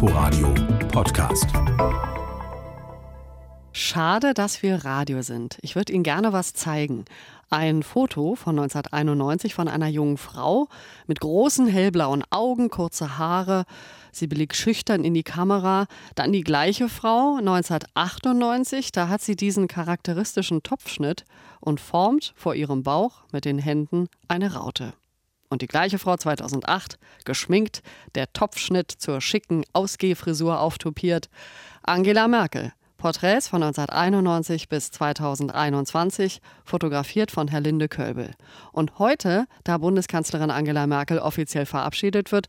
Inforadio Podcast. Schade, dass wir Radio sind. Ich würde Ihnen gerne was zeigen. Ein Foto von 1991 von einer jungen Frau mit großen hellblauen Augen, kurze Haare. Sie blickt schüchtern in die Kamera. Dann die gleiche Frau 1998. Da hat sie diesen charakteristischen Topfschnitt und formt vor ihrem Bauch mit den Händen eine Raute. Und die gleiche Frau 2008, geschminkt, der Topfschnitt zur schicken Ausgehfrisur auftopiert. Angela Merkel. Porträts von 1991 bis 2021, fotografiert von Herr Linde Kölbel. Und heute, da Bundeskanzlerin Angela Merkel offiziell verabschiedet wird,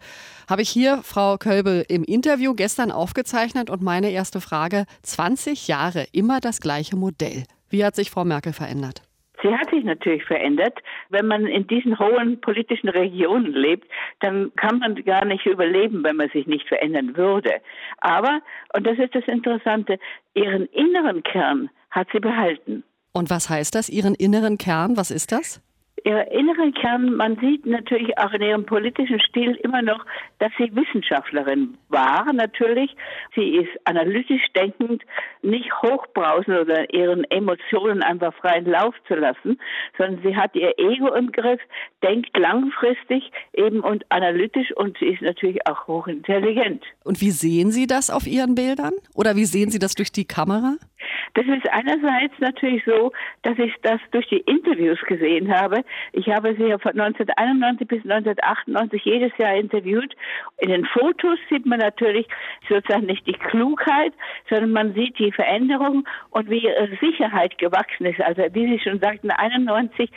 habe ich hier Frau Kölbel im Interview gestern aufgezeichnet und meine erste Frage, 20 Jahre immer das gleiche Modell. Wie hat sich Frau Merkel verändert? Sie hat sich natürlich verändert. Wenn man in diesen hohen politischen Regionen lebt, dann kann man gar nicht überleben, wenn man sich nicht verändern würde. Aber, und das ist das Interessante, ihren inneren Kern hat sie behalten. Und was heißt das, ihren inneren Kern? Was ist das? Ihr inneren Kern, man sieht natürlich auch in ihrem politischen Stil immer noch, dass sie Wissenschaftlerin war, natürlich. Sie ist analytisch denkend, nicht hochbrausend oder ihren Emotionen einfach freien Lauf zu lassen, sondern sie hat ihr Ego im Griff, denkt langfristig eben und analytisch und sie ist natürlich auch hochintelligent. Und wie sehen Sie das auf Ihren Bildern? Oder wie sehen Sie das durch die Kamera? Das ist einerseits natürlich so, dass ich das durch die Interviews gesehen habe. Ich habe sie ja von 1991 bis 1998 jedes Jahr interviewt. In den Fotos sieht man natürlich sozusagen nicht die Klugheit, sondern man sieht die Veränderung und wie ihre Sicherheit gewachsen ist. Also wie Sie schon sagten, 91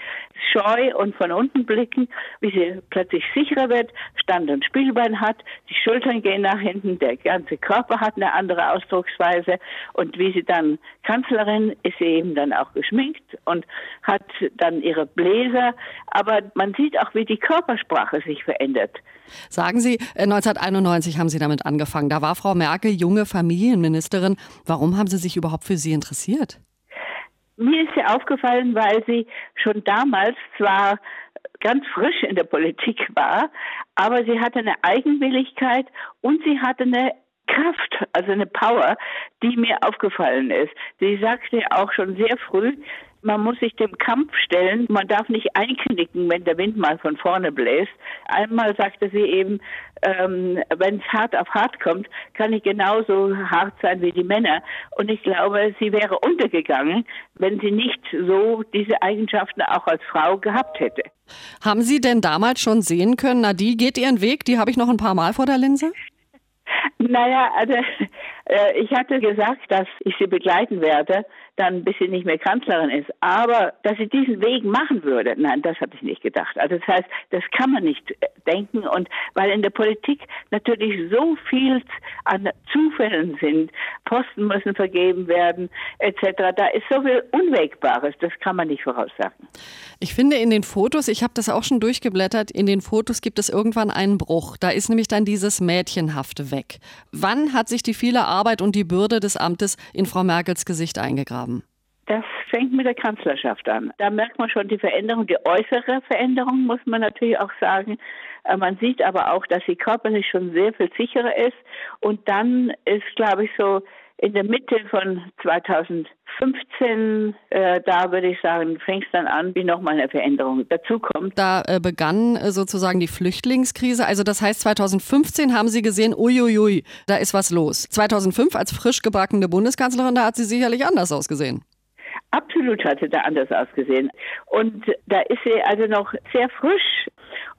scheu und von unten blicken, wie sie plötzlich sicherer wird, Stand- und Spielbein hat, die Schultern gehen nach hinten, der ganze Körper hat eine andere Ausdrucksweise und wie sie dann Kanzlerin ist sie eben dann auch geschminkt und hat dann ihre Bläser. Aber man sieht auch, wie die Körpersprache sich verändert. Sagen Sie, 1991 äh, haben Sie damit angefangen. Da war Frau Merkel junge Familienministerin. Warum haben Sie sich überhaupt für sie interessiert? Mir ist sie aufgefallen, weil sie schon damals zwar ganz frisch in der Politik war, aber sie hatte eine Eigenwilligkeit und sie hatte eine Kraft, also eine Power, die mir aufgefallen ist. Sie sagte auch schon sehr früh, man muss sich dem Kampf stellen. Man darf nicht einknicken, wenn der Wind mal von vorne bläst. Einmal sagte sie eben, ähm, wenn es hart auf hart kommt, kann ich genauso hart sein wie die Männer. Und ich glaube, sie wäre untergegangen, wenn sie nicht so diese Eigenschaften auch als Frau gehabt hätte. Haben Sie denn damals schon sehen können, na, die geht ihren Weg, die habe ich noch ein paar Mal vor der Linse? Naja, also äh, ich hatte gesagt, dass ich sie begleiten werde, dann bis sie nicht mehr Kanzlerin ist. Aber dass sie diesen Weg machen würde, nein, das hatte ich nicht gedacht. Also das heißt, das kann man nicht äh, denken und weil in der Politik natürlich so viel an Zufällen sind, Posten müssen vergeben werden, etc. Da ist so viel Unwägbares, das kann man nicht voraussagen. Ich finde in den Fotos, ich habe das auch schon durchgeblättert, in den Fotos gibt es irgendwann einen Bruch. Da ist nämlich dann dieses Mädchenhafte weg. Wann hat sich die viele Arbeit und die Bürde des Amtes in Frau Merkels Gesicht eingegraben? Fängt mit der Kanzlerschaft an. Da merkt man schon die Veränderung, die äußere Veränderung, muss man natürlich auch sagen. Äh, man sieht aber auch, dass sie körperlich schon sehr viel sicherer ist. Und dann ist, glaube ich, so in der Mitte von 2015, äh, da würde ich sagen, fängt es dann an, wie nochmal eine Veränderung dazukommt. Da äh, begann äh, sozusagen die Flüchtlingskrise. Also das heißt, 2015 haben Sie gesehen, uiuiui, da ist was los. 2005 als frisch gebackene Bundeskanzlerin, da hat sie sicherlich anders ausgesehen. Absolut hat sie da anders ausgesehen. Und da ist sie also noch sehr frisch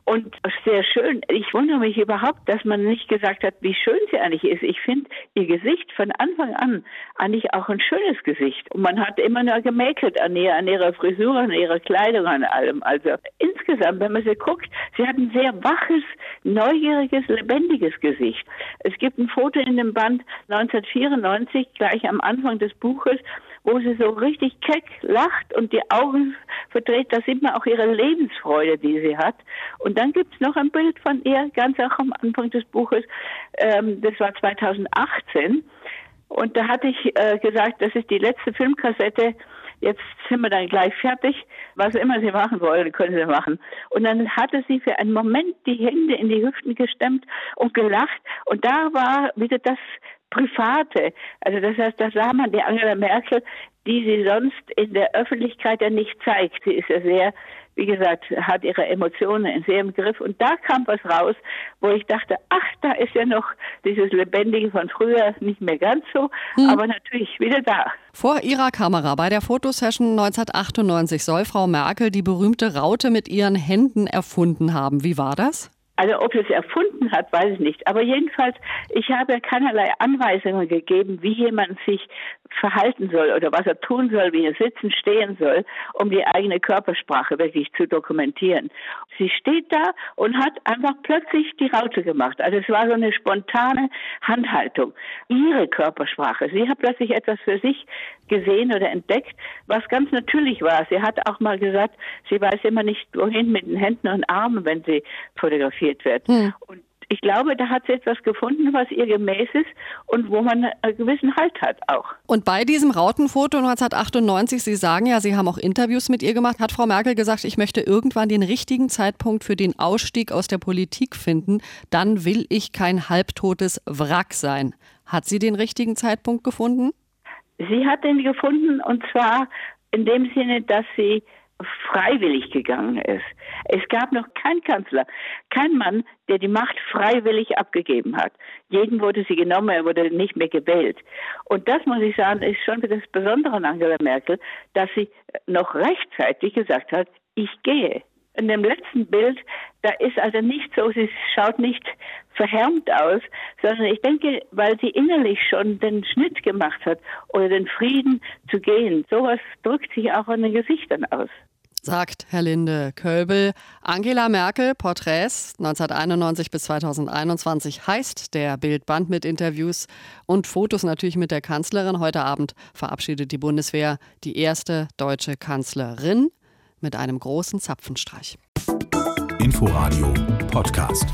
und sehr schön. Ich wundere mich überhaupt, dass man nicht gesagt hat, wie schön sie eigentlich ist. Ich finde ihr Gesicht von Anfang an eigentlich auch ein schönes Gesicht. Und man hat immer nur gemäkelt an, ihr, an ihrer Frisur, an ihrer Kleidung, an allem. Also insgesamt, wenn man sie guckt, sie hat ein sehr waches, neugieriges, lebendiges Gesicht. Es gibt ein Foto in dem Band 1994, gleich am Anfang des Buches, wo sie so richtig keck lacht und die Augen verdreht. Da sieht man auch ihre Lebensfreude, die sie hat. Und dann gibt's noch ein Bild von ihr, ganz auch am Anfang des Buches. Ähm, das war 2018. Und da hatte ich äh, gesagt, das ist die letzte Filmkassette, jetzt sind wir dann gleich fertig. Was immer Sie machen wollen, können Sie machen. Und dann hatte sie für einen Moment die Hände in die Hüften gestemmt und gelacht. Und da war wieder das Private. Also das heißt, da sah man die Angela Merkel, die sie sonst in der Öffentlichkeit ja nicht zeigt. Sie ist ja sehr, wie gesagt, hat ihre Emotionen sehr im Griff. Und da kam was raus, wo ich dachte, ach, da ist ja noch dieses Lebendige von früher nicht mehr ganz so, hm. aber natürlich wieder da. Vor ihrer Kamera bei der Fotosession 1998 soll Frau Merkel die berühmte Raute mit ihren Händen erfunden haben. Wie war das? Also ob es erfunden hat, weiß ich nicht. Aber jedenfalls, ich habe keinerlei Anweisungen gegeben, wie jemand sich verhalten soll oder was er tun soll, wie er sitzen, stehen soll, um die eigene Körpersprache wirklich zu dokumentieren. Sie steht da und hat einfach plötzlich die Raute gemacht. Also es war so eine spontane Handhaltung. Ihre Körpersprache. Sie hat plötzlich etwas für sich gesehen oder entdeckt, was ganz natürlich war. Sie hat auch mal gesagt, sie weiß immer nicht, wohin mit den Händen und Armen, wenn sie fotografiert wird. Hm. Und ich glaube, da hat sie etwas gefunden, was ihr gemäß ist und wo man einen gewissen Halt hat auch. Und bei diesem Rautenfoto 1998, Sie sagen ja, Sie haben auch Interviews mit ihr gemacht, hat Frau Merkel gesagt, ich möchte irgendwann den richtigen Zeitpunkt für den Ausstieg aus der Politik finden. Dann will ich kein halbtotes Wrack sein. Hat sie den richtigen Zeitpunkt gefunden? Sie hat den gefunden und zwar in dem Sinne, dass sie freiwillig gegangen ist. Es gab noch keinen Kanzler, kein Mann, der die Macht freiwillig abgegeben hat. Jeden wurde sie genommen, er wurde nicht mehr gewählt. Und das muss ich sagen, ist schon das Besondere an Angela Merkel, dass sie noch rechtzeitig gesagt hat, ich gehe in dem letzten Bild, da ist also nicht so, sie schaut nicht verhärmt aus, sondern ich denke, weil sie innerlich schon den Schnitt gemacht hat oder den Frieden zu gehen. Sowas drückt sich auch an den Gesichtern aus sagt Herr Linde Kölbel. Angela Merkel, Porträts 1991 bis 2021 heißt der Bildband mit Interviews und Fotos natürlich mit der Kanzlerin. Heute Abend verabschiedet die Bundeswehr die erste deutsche Kanzlerin mit einem großen Zapfenstreich. Inforadio Podcast.